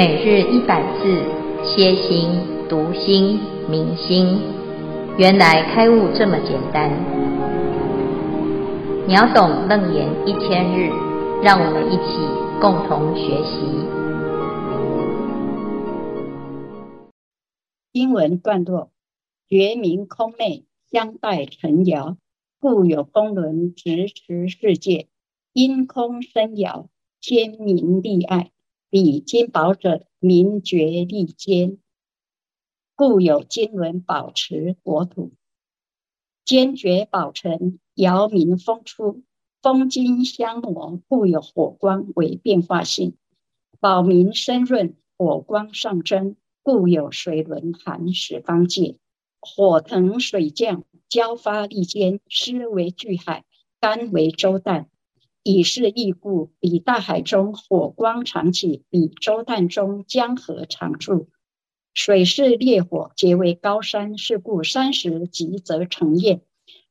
每日一百字，歇心、读心、明心，原来开悟这么简单。秒懂楞严一千日，让我们一起共同学习。经文段落：觉明空昧，相待成遥，故有风轮直持世界，因空生遥，天明利爱。彼金宝者，名觉利坚，故有金轮保持国土。坚觉宝成，遥明风出，风金相磨，故有火光为变化性。宝明深润，火光上蒸，故有水轮寒十方界。火腾水降，交发利坚，湿为巨海，干为周旦。以是义故，彼大海中火光常起，彼周旦中江河常住。水是烈火，结为高山，是故山石急则成焰，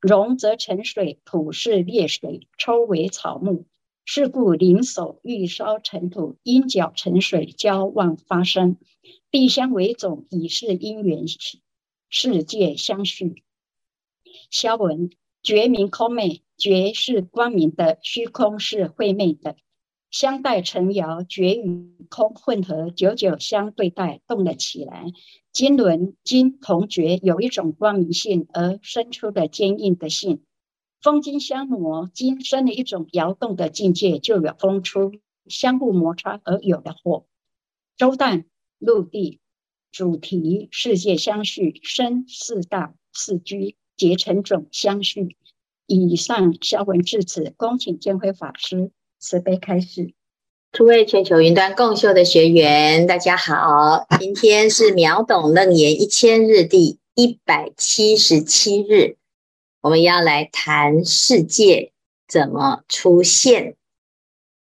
熔则成水；土是烈水，抽为草木，是故林手欲烧成土，因角成水，交妄发生。地相为种，以是因缘，世界相续。消文。觉明空昧，觉是光明的，虚空是晦昧的，相待成遥，觉与空混合，久久相对待，动了起来。金轮金同觉有一种光明性而生出的坚硬的性，风金相磨，金生了一种摇动的境界，就有风出，相互摩擦而有了火。周旦陆地主题世界相续，生四大四居。结成种相续。以上消文至此，恭请见辉法师慈悲开示。诸位全球云端共修的学员，大家好，今天是秒懂楞严一千日第一百七十七日，我们要来谈世界怎么出现。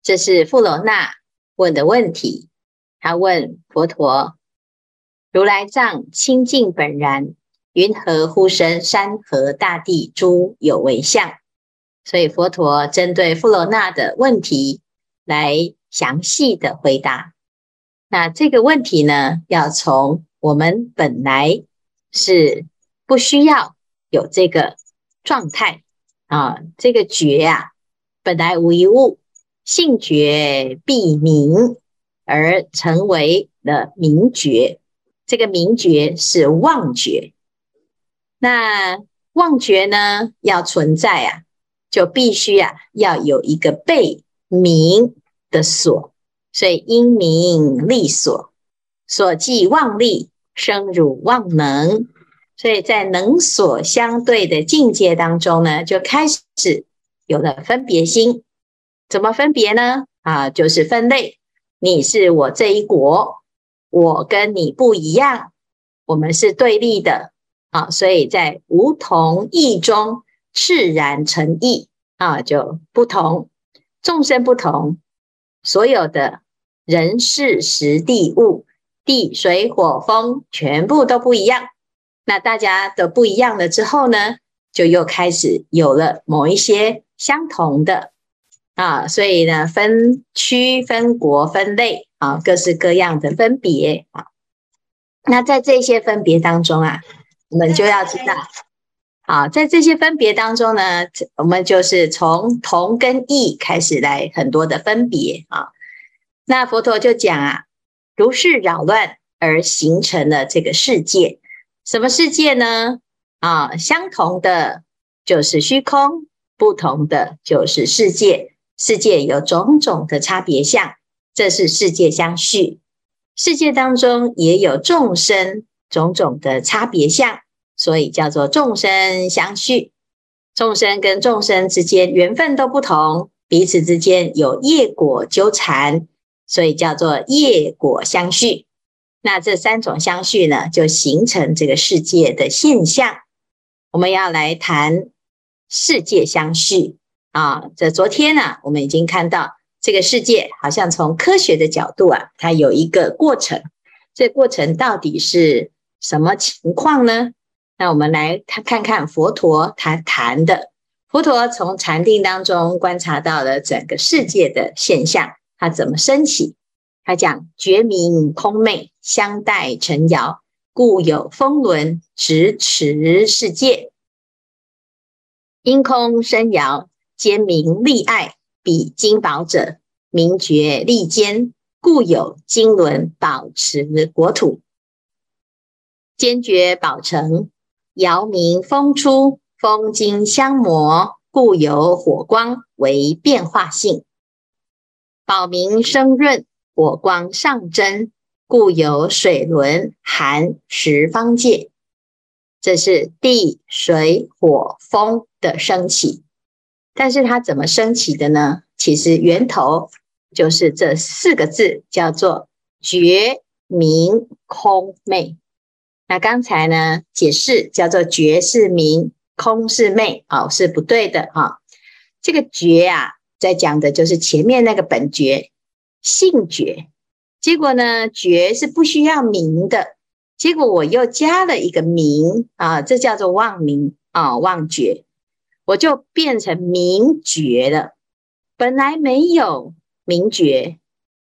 这是富罗那问的问题，他问佛陀：如来藏清净本然。云何呼生山河大地诸有为相？所以佛陀针对富罗那的问题来详细的回答。那这个问题呢，要从我们本来是不需要有这个状态啊，这个觉啊，本来无一物，性觉必明，而成为了明觉。这个明觉是妄觉。那妄觉呢，要存在啊，就必须啊，要有一个被名的所，所以因名立所，所即妄立，生汝妄能。所以在能所相对的境界当中呢，就开始有了分别心。怎么分别呢？啊，就是分类。你是我这一国，我跟你不一样，我们是对立的。啊，所以在无同意中，炽然成意啊，就不同，众生不同，所有的人事时地物，地水火风全部都不一样。那大家都不一样了之后呢，就又开始有了某一些相同的啊，所以呢，分区、分国、分类啊，各式各样的分别啊。那在这些分别当中啊。我们就要知道，好，在这些分别当中呢，我们就是从同跟异开始来很多的分别啊。那佛陀就讲啊，如是扰乱而形成了这个世界，什么世界呢？啊，相同的就是虚空，不同的就是世界。世界有种种的差别相，这是世界相续。世界当中也有众生。种种的差别相，所以叫做众生相续。众生跟众生之间缘分都不同，彼此之间有业果纠缠，所以叫做业果相续。那这三种相续呢，就形成这个世界的现象。我们要来谈世界相续啊。这昨天呢，我们已经看到这个世界好像从科学的角度啊，它有一个过程。这过程到底是？什么情况呢？那我们来看看看佛陀他谈的。佛陀从禅定当中观察到了整个世界的现象，他怎么升起？他讲觉明空昧，相待成摇，故有风轮执持世界。因空生摇，兼明利爱，比金宝者，名觉利坚，故有金轮保持国土。坚决保成，尧明风出，风金相磨，故有火光为变化性。宝明生润。火光上蒸，故有水轮含十方界。这是地水火风的升起，但是它怎么升起的呢？其实源头就是这四个字，叫做觉明空昧。那刚才呢解释叫做觉是明，空是昧，哦，是不对的啊、哦。这个觉啊，在讲的就是前面那个本觉。性觉，结果呢？觉是不需要明的，结果我又加了一个明啊，这叫做妄明啊，妄觉，我就变成明觉了。本来没有明觉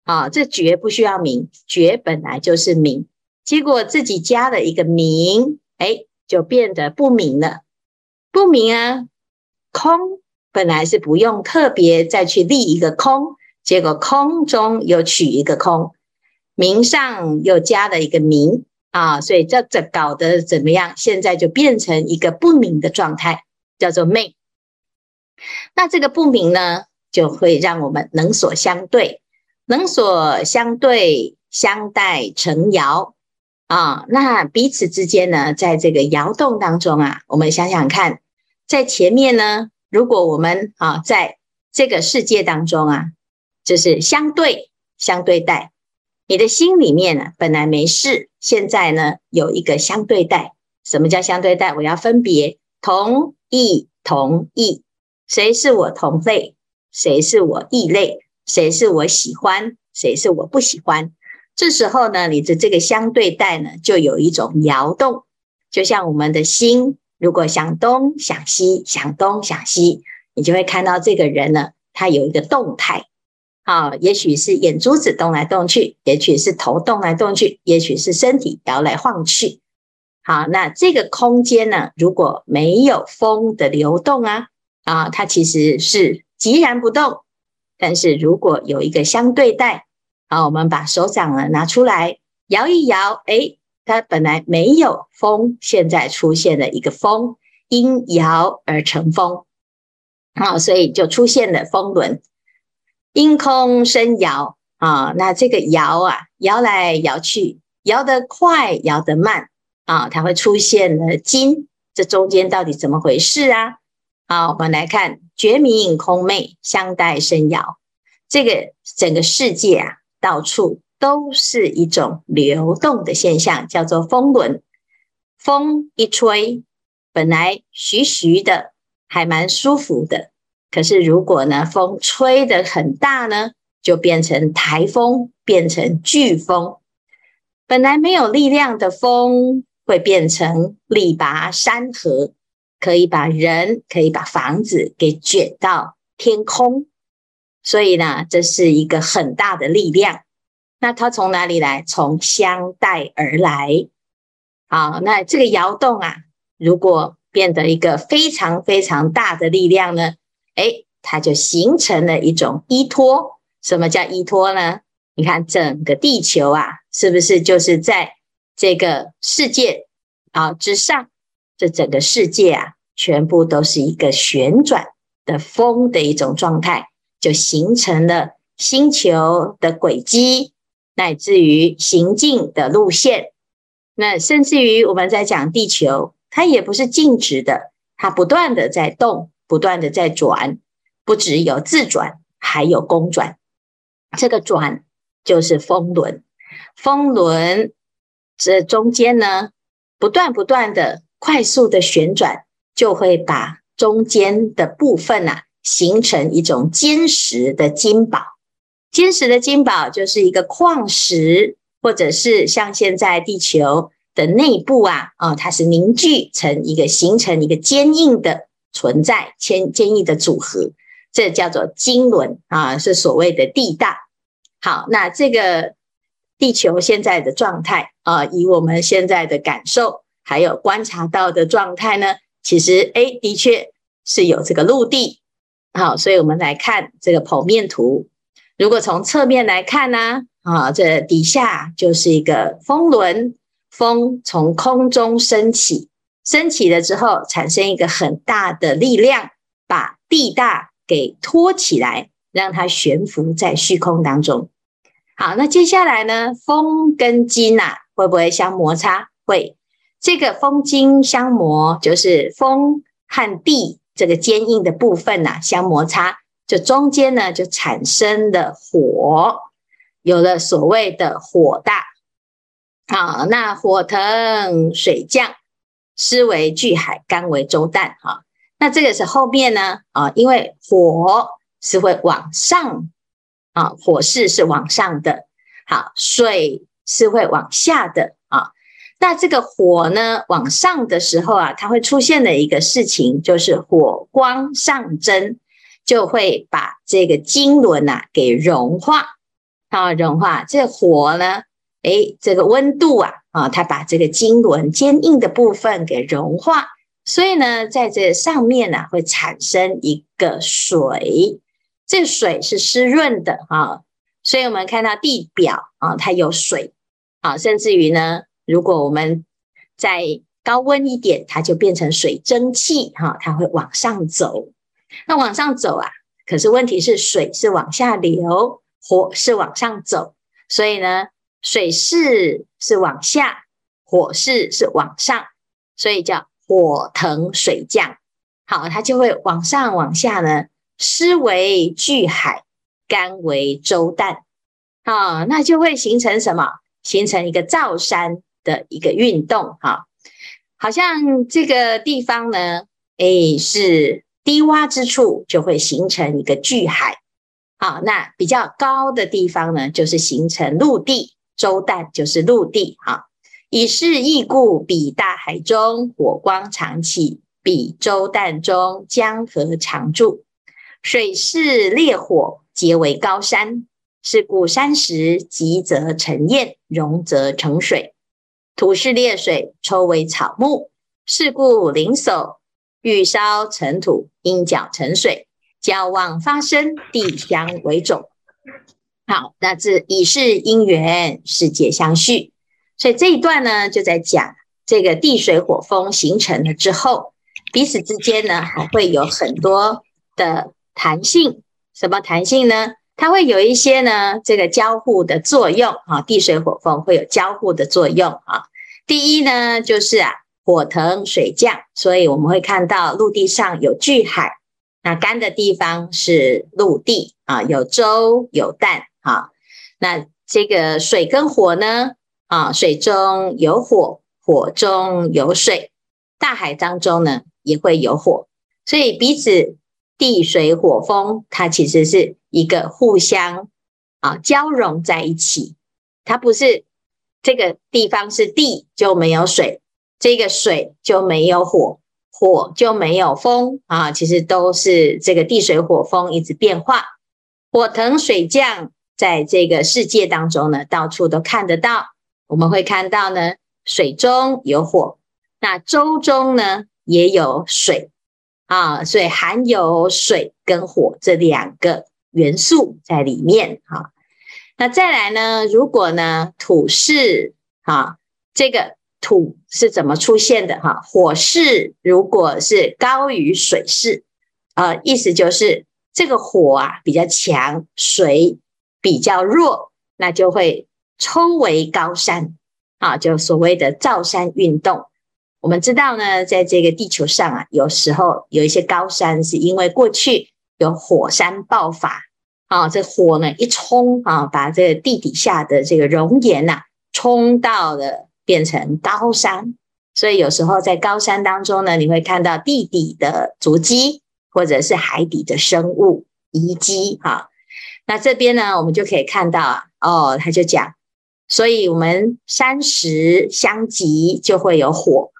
啊，这觉不需要明，觉本来就是明，结果自己加了一个名，哎，就变得不明了，不明啊。空本来是不用特别再去立一个空。结果空中又取一个空，名上又加了一个名啊，所以这这搞得怎么样？现在就变成一个不明的状态，叫做昧。那这个不明呢，就会让我们能所相对，能所相对，相待尘摇啊。那彼此之间呢，在这个摇动当中啊，我们想想看，在前面呢，如果我们啊，在这个世界当中啊。就是相对相对待，你的心里面呢，本来没事，现在呢有一个相对待。什么叫相对待？我要分别同意同意，谁是我同类？谁是我异类？谁是我喜欢？谁是我不喜欢？这时候呢，你的这个相对待呢，就有一种摇动，就像我们的心，如果想东想西，想东想西，你就会看到这个人呢，他有一个动态。啊，也许是眼珠子动来动去，也许是头动来动去，也许是身体摇来晃去。好，那这个空间呢，如果没有风的流动啊，啊，它其实是寂然不动。但是如果有一个相对待，啊，我们把手掌呢拿出来摇一摇，诶，它本来没有风，现在出现了一个风，因摇而成风，啊，所以就出现了风轮。因空生摇啊，那这个摇啊，摇来摇去，摇得快，摇得慢啊，它会出现了金，这中间到底怎么回事啊？好，我们来看觉明空昧，相待生摇，这个整个世界啊，到处都是一种流动的现象，叫做风轮。风一吹，本来徐徐的，还蛮舒服的。可是，如果呢，风吹得很大呢，就变成台风，变成飓风。本来没有力量的风，会变成力拔山河，可以把人，可以把房子给卷到天空。所以呢，这是一个很大的力量。那它从哪里来？从相待而来。好，那这个摇动啊，如果变得一个非常非常大的力量呢？哎，它就形成了一种依托。什么叫依托呢？你看整个地球啊，是不是就是在这个世界啊之上？这整个世界啊，全部都是一个旋转的风的一种状态，就形成了星球的轨迹，乃至于行进的路线。那甚至于我们在讲地球，它也不是静止的，它不断的在动。不断的在转，不只有自转，还有公转。这个转就是风轮，风轮这中间呢，不断不断的快速的旋转，就会把中间的部分啊，形成一种坚实的金宝。坚实的金宝就是一个矿石，或者是像现在地球的内部啊，啊、它是凝聚成一个，形成一个坚硬的。存在坚坚硬的组合，这叫做金轮啊，是所谓的地大。好，那这个地球现在的状态啊、以我们现在的感受还有观察到的状态呢，其实诶，的确是有这个陆地。好，所以我们来看这个剖面图。如果从侧面来看呢，啊，这底下就是一个风轮，风从空中升起，升起了之后，产生一个很大的力量，把地大给托起来，让它悬浮在虚空当中。好，那接下来呢，风跟金呐、啊，会不会相摩擦？会。这个风金相磨，就是风和地。这个坚硬的部分呐、相摩擦，这中间呢就产生了火，有了所谓的火大。啊，那火腾水降，湿为巨海，干为周旦。哈，那这个是后面呢啊，因为火是会往上啊，火势是往上的。好，水是会往下的。那这个火呢，往上的时候啊，它会出现的一个事情，就是火光上蒸，就会把这个经轮呐给融化啊，融化。这火呢，诶，这个温度啊，啊，它把这个经轮坚硬的部分给融化，所以呢，在这上面呢，会产生一个水，这水是湿润的啊，所以我们看到地表啊，它有水啊，甚至于呢。如果我们再高温一点，它就变成水蒸气，哈，它会往上走。那往上走啊，可是问题是水是往下流，火是往上走，所以呢，水势是往下，火势是往上，所以叫火腾水降。好，它就会往上往下呢，湿为巨海，干为周旦。啊，那就会形成什么？形成一个造山。的一个运动，哈，好像这个地方呢，诶，是低洼之处就会形成一个巨海，好，那比较高的地方呢，就是形成陆地，周旦就是陆地，哈，以是义故，彼大海中火光常起，彼周旦中江河常住，水势烈火，皆为高山，是故山石积则成堰，溶则成水。土是烈水，抽为草木，是故灵首欲烧成土，阴角成水，交旺发生，地相为种。好，那这以是因缘，世界相续。所以这一段呢，就在讲这个地水火风形成了之后，彼此之间呢，还会有很多的弹性。什么弹性呢？它会有一些呢，这个交互的作用啊，地水火风会有交互的作用啊。第一呢，就是啊，火腾水降，所以我们会看到陆地上有巨海，那干的地方是陆地啊，有周有旦啊。那这个水跟火呢，啊，水中有火，火中有水，大海当中呢也会有火，所以彼此地水火风，它其实是一个互相啊交融在一起，它不是。这个地方是地，就没有水；这个水就没有火，火就没有风啊。其实都是这个地水火风一直变化，火腾水降，在这个世界当中呢，到处都看得到。我们会看到呢，水中有火，那舟中呢也有水啊，所以含有水跟火这两个元素在里面哈。那再来呢？如果呢土势啊，这个土是怎么出现的哈？火势如果是高于水势，呃，意思就是这个火啊比较强，水比较弱，那就会抽为高山啊，就所谓的造山运动。我们知道呢，在这个地球上啊，有时候有一些高山是因为过去有火山爆发。啊，这火呢一冲啊，把这个地底下的这个熔岩呐，冲到了变成高山。所以有时候在高山当中呢，你会看到地底的足迹，或者是海底的生物遗迹。哈，那这边呢，我们就可以看到啊，哦，他就讲，所以我们山石相击就会有火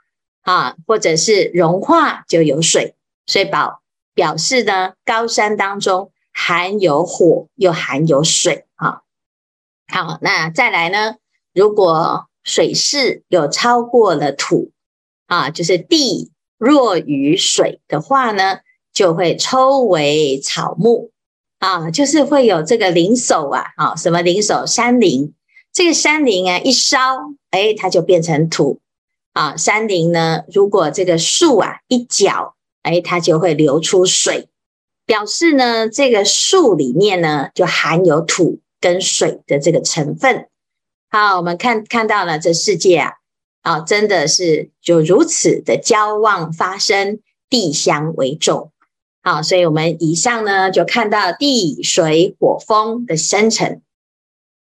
啊，或者是融化就有水，所以表表示呢，高山当中。含有火又含有水啊，好，那再来呢？如果水势有超过了土啊，就是地弱于水的话呢，就会抽为草木啊，就是会有这个灵手啊，啊，什么灵手？山灵。这个山灵啊，一烧，哎，它就变成土啊。山林呢，如果这个树啊一搅，哎，它就会流出水，表示呢，这个树里面呢就含有土。跟水的这个成分，好，我们看看到了这世界啊，啊，真的是就如此的交旺发生，地相为重，好，所以我们以上呢就看到地水火风的生成，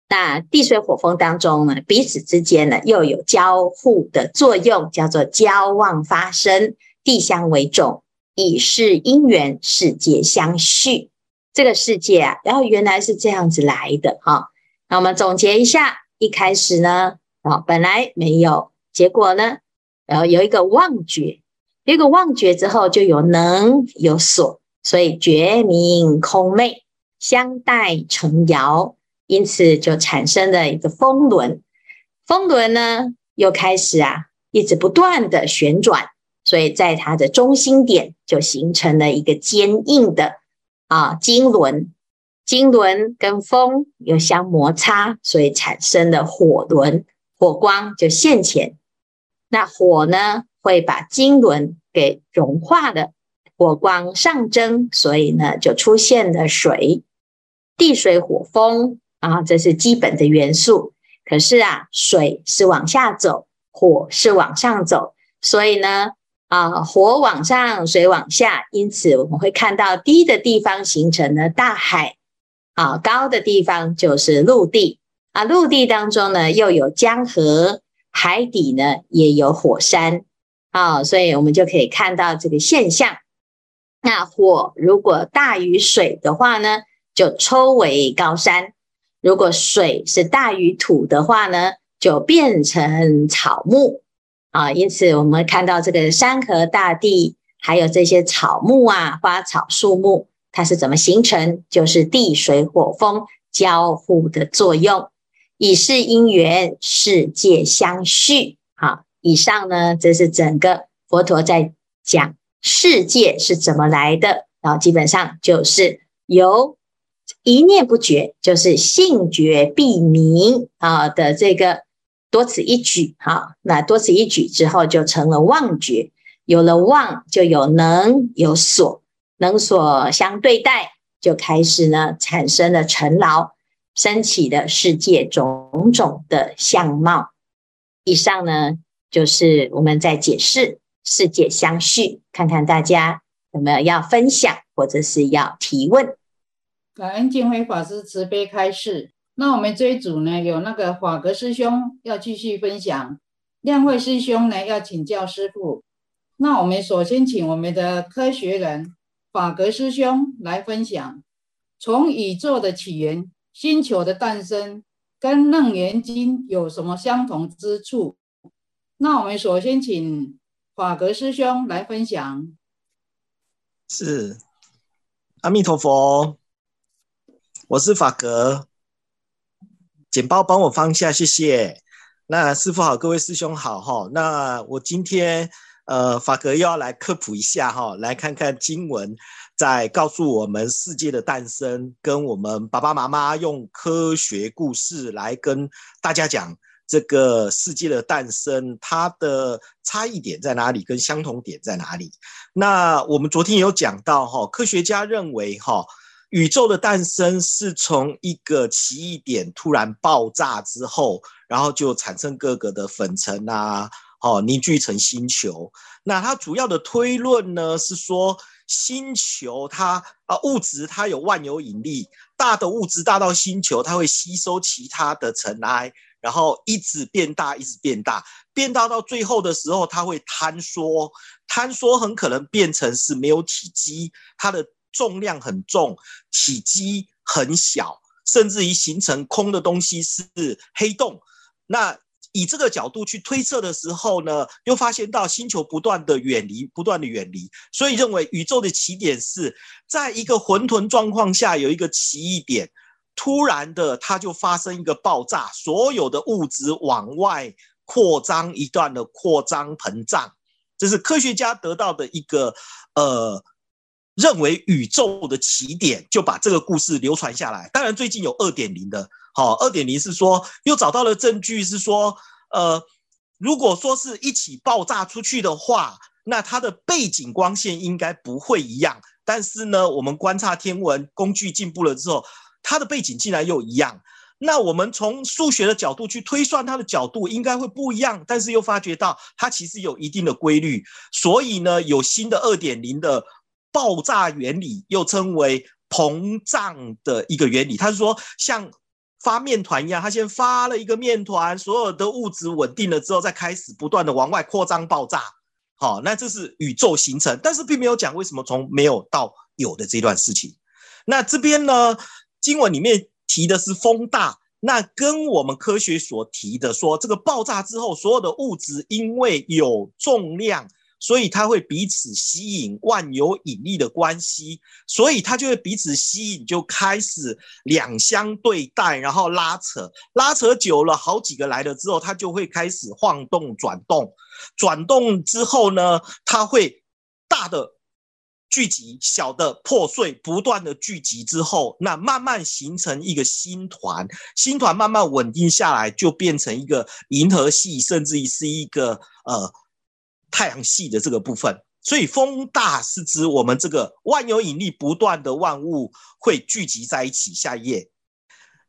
那地水火风当中呢，彼此之间呢又有交互的作用，叫做交旺发生，地相为重，以是因缘，世界相续。这个世界啊，然后原来是这样子来的哈。那我们总结一下，一开始呢，啊，本来没有，结果呢，然后有一个妄觉，有一个妄觉之后就有能有所，所以觉明空昧，相待成爻，因此就产生了一个风轮。风轮呢，又开始啊，一直不断的旋转，所以在它的中心点就形成了一个坚硬的。啊，经轮，经轮跟风又相摩擦，所以产生了火轮，火光就现前。那火呢，会把经轮给融化了，火光上蒸，所以呢，就出现了水。地水火风啊，这是基本的元素。可是啊，水是往下走，火是往上走，所以呢。啊，火往上，水往下，因此我们会看到低的地方形成了大海，啊，高的地方就是陆地，啊，陆地当中呢又有江河，海底呢也有火山，啊，所以我们就可以看到这个现象。那火如果大于水的话呢，就抽为高山；如果水是大于土的话呢，就变成草木。啊，因此我们看到这个山河大地，还有这些草木啊、花草树木，它是怎么形成？就是地水火风交互的作用，以是因缘，世界相续。好，以上呢，这是整个佛陀在讲世界是怎么来的，然后基本上就是由一念不觉，就是性觉必明啊的这个。多此一举，哈，那多此一举之后就成了妄觉，有了妄就有能有所，能所相对待，就开始呢产生了尘劳，升起的世界种种的相貌。以上呢就是我们在解释世界相续，看看大家有没有要分享或者是要提问。感恩净慧法师慈悲开示。那我们这一组呢，有那个法格师兄要继续分享，亮慧师兄呢要请教师父。那我们首先请我们的科学人法格师兄来分享，从宇宙的起源、星球的诞生，跟《楞严经》有什么相同之处？那我们首先请法格师兄来分享。是，阿弥陀佛，我是法格。简报帮我放下，谢谢。那师傅好，各位师兄好哈。那我今天呃法格又要来科普一下哈，来看看经文在告诉我们世界的诞生，跟我们爸爸妈妈用科学故事来跟大家讲这个世界的诞生，它的差异点在哪里，跟相同点在哪里？那我们昨天有讲到哈，科学家认为哈。宇宙的诞生是从一个奇异点突然爆炸之后，然后就产生各个的粉尘啊，哦，凝聚成星球。那它主要的推论呢，是说星球它啊物质它有万有引力，大的物质大到星球，它会吸收其他的尘埃，然后一直变大，一直变大，变大到最后的时候，它会坍缩，坍缩很可能变成是没有体积，它的。重量很重，体积很小，甚至于形成空的东西是黑洞。那以这个角度去推测的时候呢，又发现到星球不断的远离，不断的远离，所以认为宇宙的起点是在一个混沌状况下有一个奇异点突然的它就发生一个爆炸，所有的物质往外扩张，一段的扩张膨胀，这是科学家得到的一个呃。认为宇宙的起点，就把这个故事流传下来。当然，最近有二点零的，好，二点零是说又找到了证据，是说，呃，如果说是一起爆炸出去的话，那它的背景光线应该不会一样。但是呢，我们观察天文工具进步了之后，它的背景竟然又一样。那我们从数学的角度去推算它的角度，应该会不一样。但是又发觉到它其实有一定的规律，所以呢，有新的二点零的。爆炸原理又称为膨胀的一个原理，它是说像发面团一样，它先发了一个面团，所有的物质稳定了之后，再开始不断的往外扩张爆炸。好，那这是宇宙形成，但是并没有讲为什么从没有到有的这段事情。那这边呢，经文里面提的是风大，那跟我们科学所提的说，这个爆炸之后，所有的物质因为有重量。所以它会彼此吸引，万有引力的关系，所以它就会彼此吸引，就开始两相对待，然后拉扯，拉扯久了，好几个来了之后，它就会开始晃动、转动，转动之后呢，它会大的聚集，小的破碎，不断的聚集之后，那慢慢形成一个星团，星团慢慢稳定下来，就变成一个银河系，甚至于是一个呃。太阳系的这个部分，所以风大是指我们这个万有引力不断的万物会聚集在一起。下一页，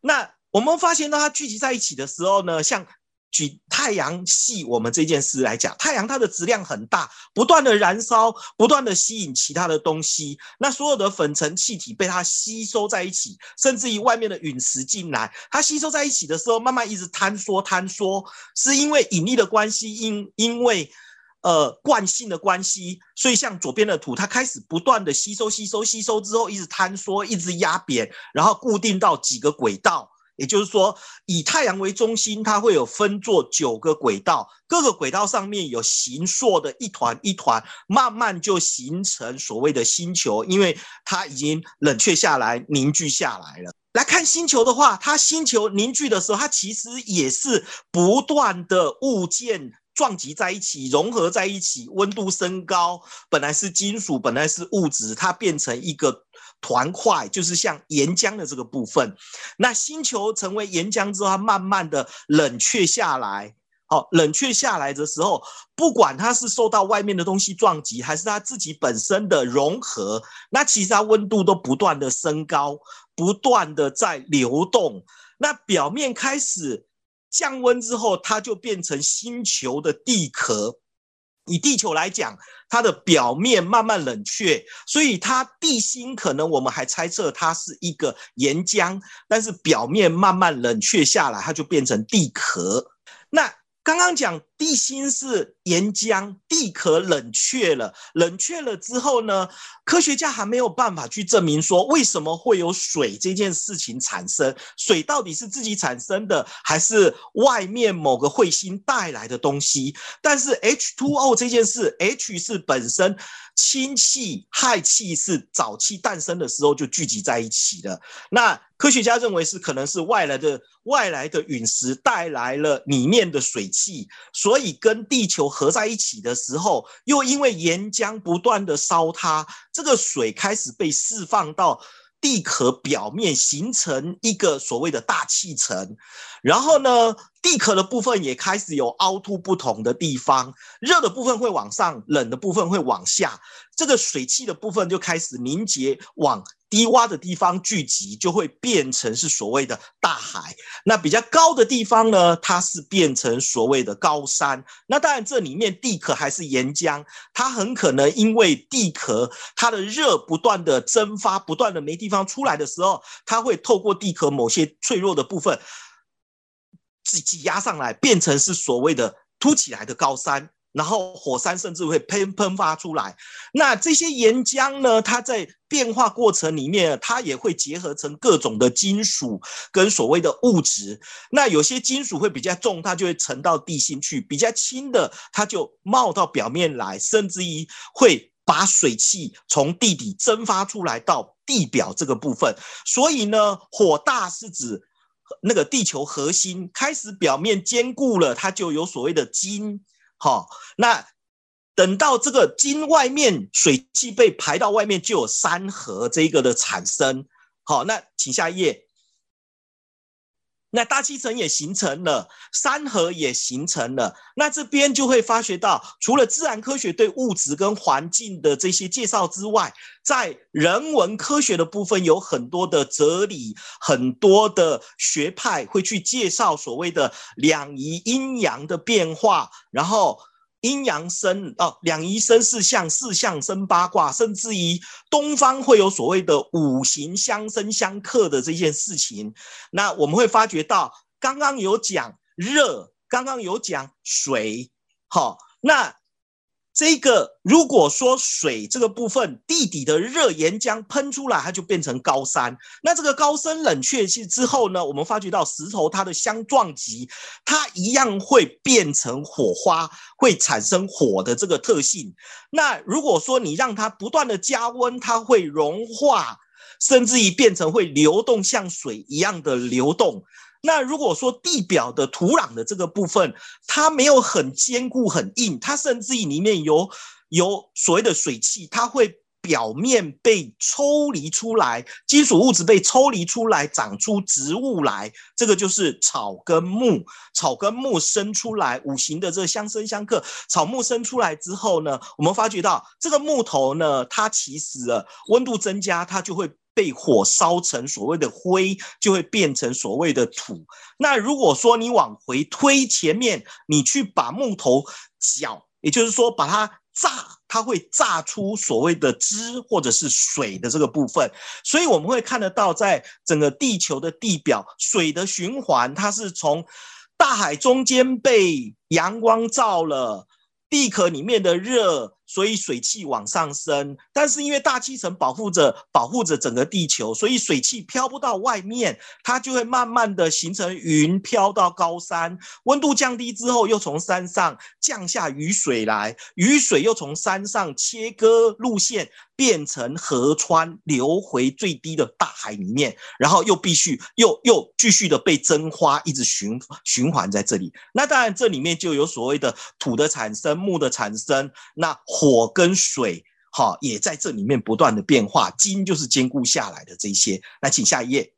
那我们发现，当它聚集在一起的时候呢，像举太阳系我们这件事来讲，太阳它的质量很大，不断的燃烧，不断的吸引其他的东西，那所有的粉尘气体被它吸收在一起，甚至于外面的陨石进来，它吸收在一起的时候，慢慢一直坍缩坍缩，是因为引力的关系，因因为。呃，惯性的关系，所以像左边的图，它开始不断的吸收、吸收、吸收之后，一直坍缩，一直压扁，然后固定到几个轨道。也就是说，以太阳为中心，它会有分作九个轨道，各个轨道上面有形硕的一团一团，慢慢就形成所谓的星球，因为它已经冷却下来、凝聚下来了。来看星球的话，它星球凝聚的时候，它其实也是不断的物件。撞击在一起，融合在一起，温度升高，本来是金属，本来是物质，它变成一个团块，就是像岩浆的这个部分。那星球成为岩浆之后，它慢慢的冷却下来。好，冷却下来的时候，不管它是受到外面的东西撞击，还是它自己本身的融合，那其实它温度都不断的升高，不断的在流动。那表面开始。降温之后，它就变成星球的地壳。以地球来讲，它的表面慢慢冷却，所以它地心可能我们还猜测它是一个岩浆，但是表面慢慢冷却下来，它就变成地壳。那刚刚讲地心是岩浆，地壳冷却了，冷却了之后呢，科学家还没有办法去证明说为什么会有水这件事情产生。水到底是自己产生的，还是外面某个彗星带来的东西？但是 H2O 这件事，H 是本身。氢气、氦气是早期诞生的时候就聚集在一起的。那科学家认为是可能是外来的外来的陨石带来了里面的水汽，所以跟地球合在一起的时候，又因为岩浆不断的烧它，这个水开始被释放到。地壳表面形成一个所谓的大气层，然后呢，地壳的部分也开始有凹凸不同的地方，热的部分会往上，冷的部分会往下，这个水汽的部分就开始凝结往。低洼的地方聚集，就会变成是所谓的大海。那比较高的地方呢，它是变成所谓的高山。那当然，这里面地壳还是岩浆，它很可能因为地壳它的热不断的蒸发，不断的没地方出来的时候，它会透过地壳某些脆弱的部分挤挤压上来，变成是所谓的凸起来的高山。然后火山甚至会喷喷发出来，那这些岩浆呢，它在变化过程里面，它也会结合成各种的金属跟所谓的物质。那有些金属会比较重，它就会沉到地心去；比较轻的，它就冒到表面来，甚至于会把水汽从地底蒸发出来到地表这个部分。所以呢，火大是指那个地球核心开始表面坚固了，它就有所谓的金。好，那等到这个金外面水汽被排到外面，就有山河这一个的产生。好，那请下一页。那大气层也形成了，山河也形成了。那这边就会发觉到，除了自然科学对物质跟环境的这些介绍之外，在人文科学的部分有很多的哲理，很多的学派会去介绍所谓的两仪阴阳的变化，然后。阴阳生哦，两仪生四象，四象生八卦，甚至于东方会有所谓的五行相生相克的这件事情。那我们会发觉到，刚刚有讲热，刚刚有讲水，好，那。这个如果说水这个部分地底的热岩浆喷出来，它就变成高山。那这个高山冷却器之后呢，我们发觉到石头它的相撞击，它一样会变成火花，会产生火的这个特性。那如果说你让它不断的加温，它会融化，甚至于变成会流动，像水一样的流动。那如果说地表的土壤的这个部分，它没有很坚固很硬，它甚至于里面有有所谓的水汽，它会表面被抽离出来，金属物质被抽离出来，长出植物来，这个就是草跟木，草跟木生出来，五行的这个相生相克，草木生出来之后呢，我们发觉到这个木头呢，它其实温度增加，它就会。被火烧成所谓的灰，就会变成所谓的土。那如果说你往回推前面，你去把木头搅，也就是说把它炸，它会炸出所谓的汁或者是水的这个部分。所以我们会看得到，在整个地球的地表，水的循环，它是从大海中间被阳光照了。地壳里面的热，所以水汽往上升。但是因为大气层保护着保护着整个地球，所以水汽飘不到外面，它就会慢慢的形成云，飘到高山。温度降低之后，又从山上降下雨水来，雨水又从山上切割路线。变成河川流回最低的大海里面，然后又必须又又继续的被蒸发，一直循循环在这里。那当然，这里面就有所谓的土的产生、木的产生，那火跟水，哈，也在这里面不断的变化。金就是坚固下来的这些。那请下一页。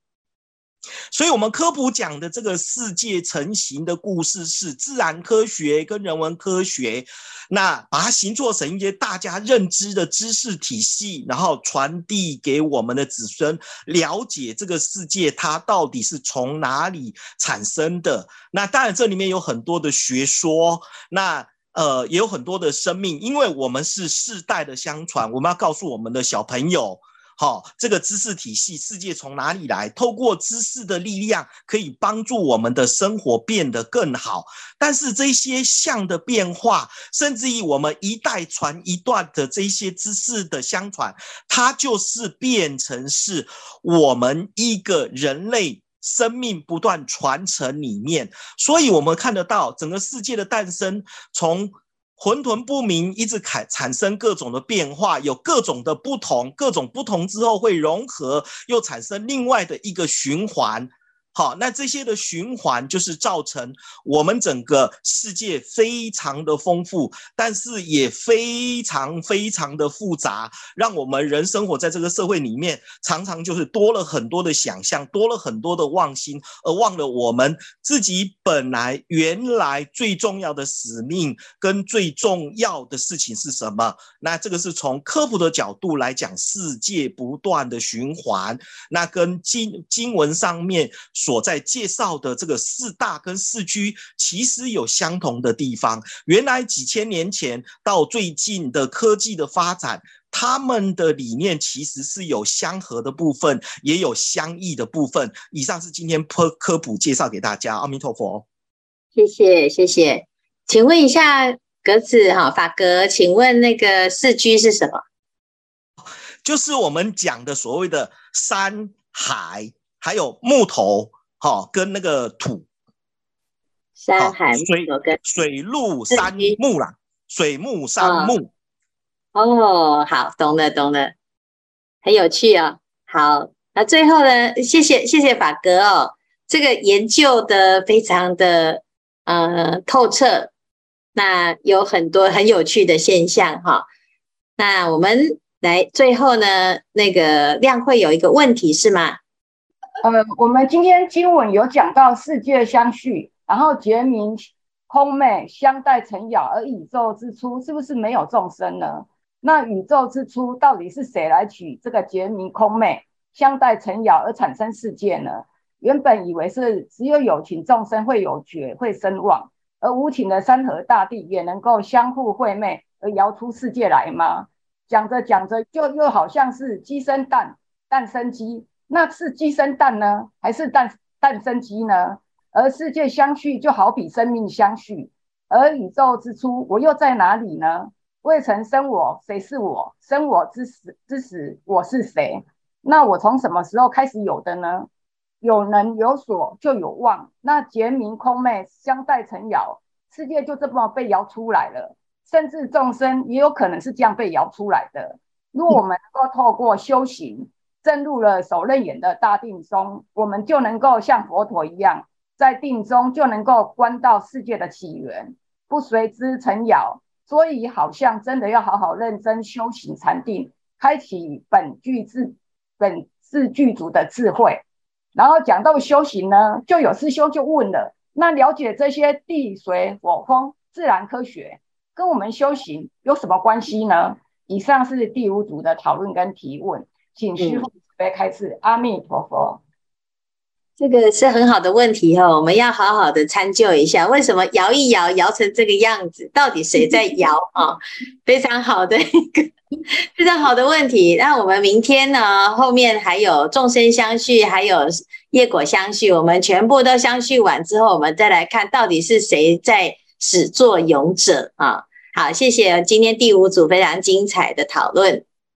所以，我们科普讲的这个世界成型的故事是自然科学跟人文科学，那把它形作成一些大家认知的知识体系，然后传递给我们的子孙，了解这个世界它到底是从哪里产生的。那当然，这里面有很多的学说，那呃也有很多的生命，因为我们是世代的相传，我们要告诉我们的小朋友。好，这个知识体系，世界从哪里来？透过知识的力量，可以帮助我们的生活变得更好。但是这些像的变化，甚至于我们一代传一段的这些知识的相传，它就是变成是我们一个人类生命不断传承里面。所以我们看得到整个世界的诞生，从。混沌不明，一直产产生各种的变化，有各种的不同，各种不同之后会融合，又产生另外的一个循环。好，那这些的循环就是造成我们整个世界非常的丰富，但是也非常非常的复杂，让我们人生活在这个社会里面，常常就是多了很多的想象，多了很多的妄心，而忘了我们自己本来原来最重要的使命跟最重要的事情是什么？那这个是从科普的角度来讲，世界不断的循环，那跟经经文上面。所在介绍的这个四大跟四居，其实有相同的地方。原来几千年前到最近的科技的发展，他们的理念其实是有相合的部分，也有相异的部分。以上是今天科科普介绍给大家。阿弥陀佛，谢谢谢谢。请问一下格子哈法格，请问那个四居是什么？就是我们讲的所谓的山海。还有木头，好，跟那个土，山海水跟水陆山木啦，水木山木。哦，好，懂了懂了，很有趣哦。好，那最后呢，谢谢谢谢法哥哦，这个研究的非常的呃透彻，那有很多很有趣的现象哈。那我们来最后呢，那个亮会有一个问题是吗？呃，我们今天经文有讲到世界相续，然后觉明空昧相待成扰，而宇宙之初是不是没有众生呢？那宇宙之初到底是谁来取这个觉明空昧相待成扰而产生世界呢？原本以为是只有有情众生会有觉会生妄，而无情的山河大地也能够相互会昧而摇出世界来吗？讲着讲着就又好像是鸡生蛋，蛋生鸡。那是鸡生蛋呢，还是蛋蛋生鸡呢？而世界相续就好比生命相续，而宇宙之初，我又在哪里呢？未曾生我，谁是我？生我之时之时，我是谁？那我从什么时候开始有的呢？有能有所就有妄，那觉明空昧相待成扰，世界就这么被摇出来了。甚至众生也有可能是这样被摇出来的。如果我们能够透过修行，证入了首楞眼的大定中，我们就能够像佛陀一样，在定中就能够观到世界的起源，不随之成扰。所以，好像真的要好好认真修行禅定，开启本具自本自具足的智慧。然后讲到修行呢，就有师兄就问了：那了解这些地水火风自然科学，跟我们修行有什么关系呢？以上是第五组的讨论跟提问。请师父准备开始。阿弥陀佛，这个是很好的问题哈，我们要好好的参究一下，为什么摇一摇摇成这个样子？到底谁在摇啊？非常好的一个非常好的问题。那我们明天呢，后面还有众生相续，还有业果相续，我们全部都相续完之后，我们再来看到底是谁在始作俑者啊？好，谢谢今天第五组非常精彩的讨论。